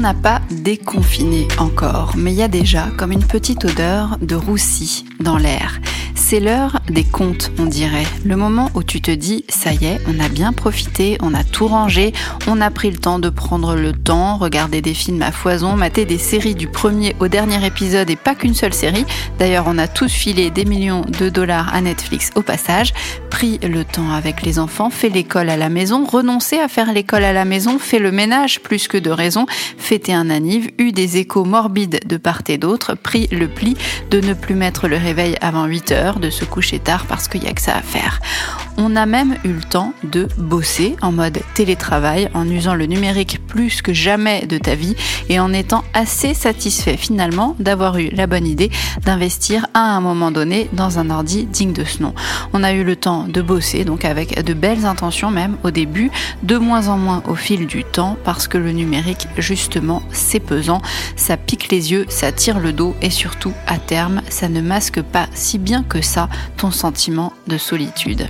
n'a pas déconfiné encore, mais il y a déjà comme une petite odeur de roussi dans l'air. C'est l'heure des comptes, on dirait. Le moment où tu te dis, ça y est, on a bien profité, on a tout rangé, on a pris le temps de prendre le temps, regarder des films à foison, mater des séries du premier au dernier épisode et pas qu'une seule série. D'ailleurs, on a tous filé des millions de dollars à Netflix au passage, pris le temps avec les enfants, fait l'école à la maison, renoncé à faire l'école à la maison, fait le ménage plus que de raison, fêté un anniv, eu des échos morbides de part et d'autre, pris le pli de ne plus mettre le réveil avant 8 heures, de se coucher tard parce qu'il y a que ça à faire. On a même eu le temps de bosser en mode télétravail, en usant le numérique plus que jamais de ta vie et en étant assez satisfait finalement d'avoir eu la bonne idée d'investir à un moment donné dans un ordi digne de ce nom. On a eu le temps de bosser, donc avec de belles intentions même au début, de moins en moins au fil du temps parce que le numérique justement c'est pesant, ça pique les yeux, ça tire le dos et surtout à terme ça ne masque pas si bien que ça ton sentiment de solitude.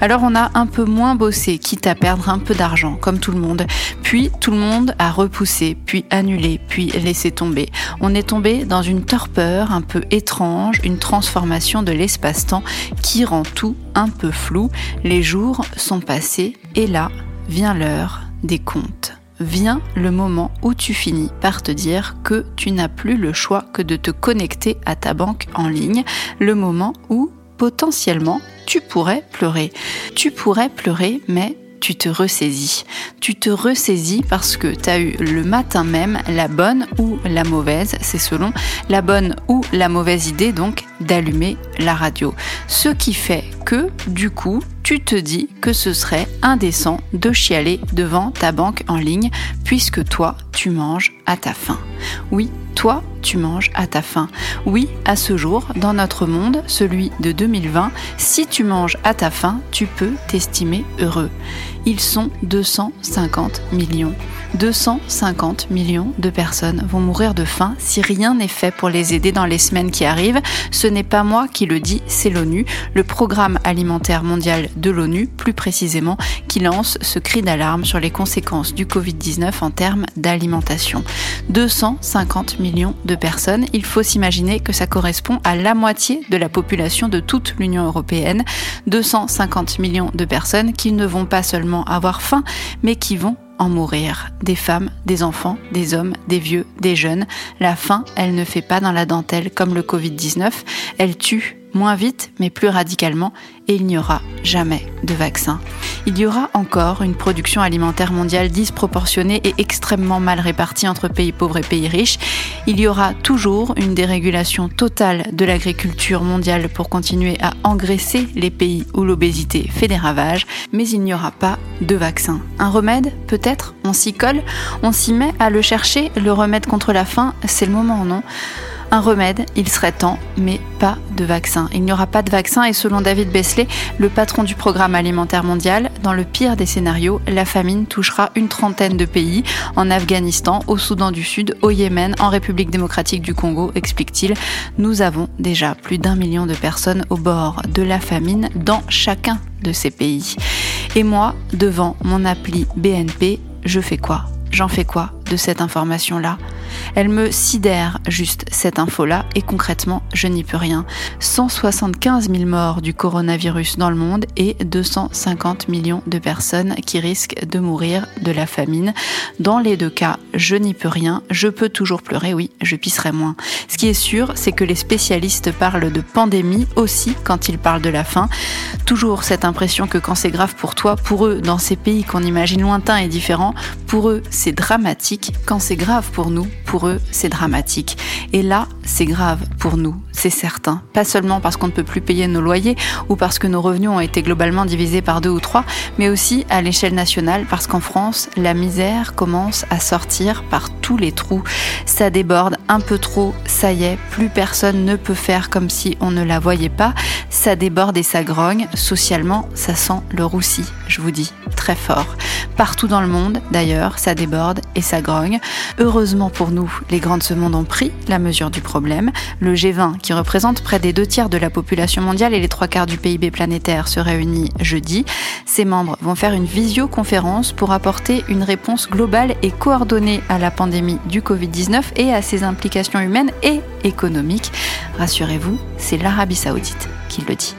Alors on a un peu moins bossé, quitte à perdre un peu d'argent, comme tout le monde. Puis tout le monde a repoussé, puis annulé, puis laissé tomber. On est tombé dans une torpeur un peu étrange, une transformation de l'espace-temps qui rend tout un peu flou. Les jours sont passés et là vient l'heure des comptes vient le moment où tu finis par te dire que tu n'as plus le choix que de te connecter à ta banque en ligne, le moment où potentiellement tu pourrais pleurer. Tu pourrais pleurer, mais tu te ressaisis. Tu te ressaisis parce que tu as eu le matin même la bonne ou la mauvaise, c'est selon, la bonne ou la mauvaise idée donc d'allumer la radio. Ce qui fait que, du coup, tu te dis que ce serait indécent de chialer devant ta banque en ligne puisque toi, tu manges à ta faim. Oui, toi, tu manges à ta faim. Oui, à ce jour, dans notre monde, celui de 2020, si tu manges à ta faim, tu peux t'estimer heureux. Ils sont 250 millions. 250 millions de personnes vont mourir de faim si rien n'est fait pour les aider dans les semaines qui arrivent. Ce n'est pas moi qui le dis, c'est l'ONU, le programme alimentaire mondial de l'ONU, plus précisément, qui lance ce cri d'alarme sur les conséquences du Covid-19 en termes d'alimentation. 250 millions de personnes, il faut s'imaginer que ça correspond à la moitié de la population de toute l'Union européenne. 250 millions de personnes qui ne vont pas seulement avoir faim, mais qui vont en mourir. Des femmes, des enfants, des hommes, des vieux, des jeunes. La faim, elle ne fait pas dans la dentelle comme le Covid-19. Elle tue moins vite, mais plus radicalement, et il n'y aura jamais de vaccin. Il y aura encore une production alimentaire mondiale disproportionnée et extrêmement mal répartie entre pays pauvres et pays riches. Il y aura toujours une dérégulation totale de l'agriculture mondiale pour continuer à engraisser les pays où l'obésité fait des ravages, mais il n'y aura pas de vaccin. Un remède, peut-être? On s'y colle On s'y met à le chercher Le remède contre la faim, c'est le moment, non? Un remède, il serait temps, mais pas de vaccin. Il n'y aura pas de vaccin et selon David Besley, le patron du programme alimentaire mondial, dans le pire des scénarios, la famine touchera une trentaine de pays, en Afghanistan, au Soudan du Sud, au Yémen, en République démocratique du Congo, explique-t-il. Nous avons déjà plus d'un million de personnes au bord de la famine dans chacun de ces pays. Et moi, devant mon appli BNP, je fais quoi? J'en fais quoi de cette information-là? Elle me sidère juste cette info-là et concrètement, je n'y peux rien. 175 000 morts du coronavirus dans le monde et 250 millions de personnes qui risquent de mourir de la famine. Dans les deux cas, je n'y peux rien. Je peux toujours pleurer, oui, je pisserai moins. Ce qui est sûr, c'est que les spécialistes parlent de pandémie aussi quand ils parlent de la faim. Toujours cette impression que quand c'est grave pour toi, pour eux, dans ces pays qu'on imagine lointains et différents, pour eux, c'est dramatique quand c'est grave pour nous, eux, c'est dramatique. Et là, c'est grave pour nous, c'est certain. Pas seulement parce qu'on ne peut plus payer nos loyers ou parce que nos revenus ont été globalement divisés par deux ou trois, mais aussi à l'échelle nationale parce qu'en France, la misère commence à sortir par tous les trous. Ça déborde un peu trop, ça y est, plus personne ne peut faire comme si on ne la voyait pas. Ça déborde et ça grogne. Socialement, ça sent le roussi, je vous dis, très fort. Partout dans le monde, d'ailleurs, ça déborde et ça grogne. Heureusement pour nous, les grands de ce monde ont pris la mesure du problème. Le G20 représente près des deux tiers de la population mondiale et les trois quarts du PIB planétaire, se réunit jeudi. Ses membres vont faire une visioconférence pour apporter une réponse globale et coordonnée à la pandémie du Covid-19 et à ses implications humaines et économiques. Rassurez-vous, c'est l'Arabie saoudite qui le dit.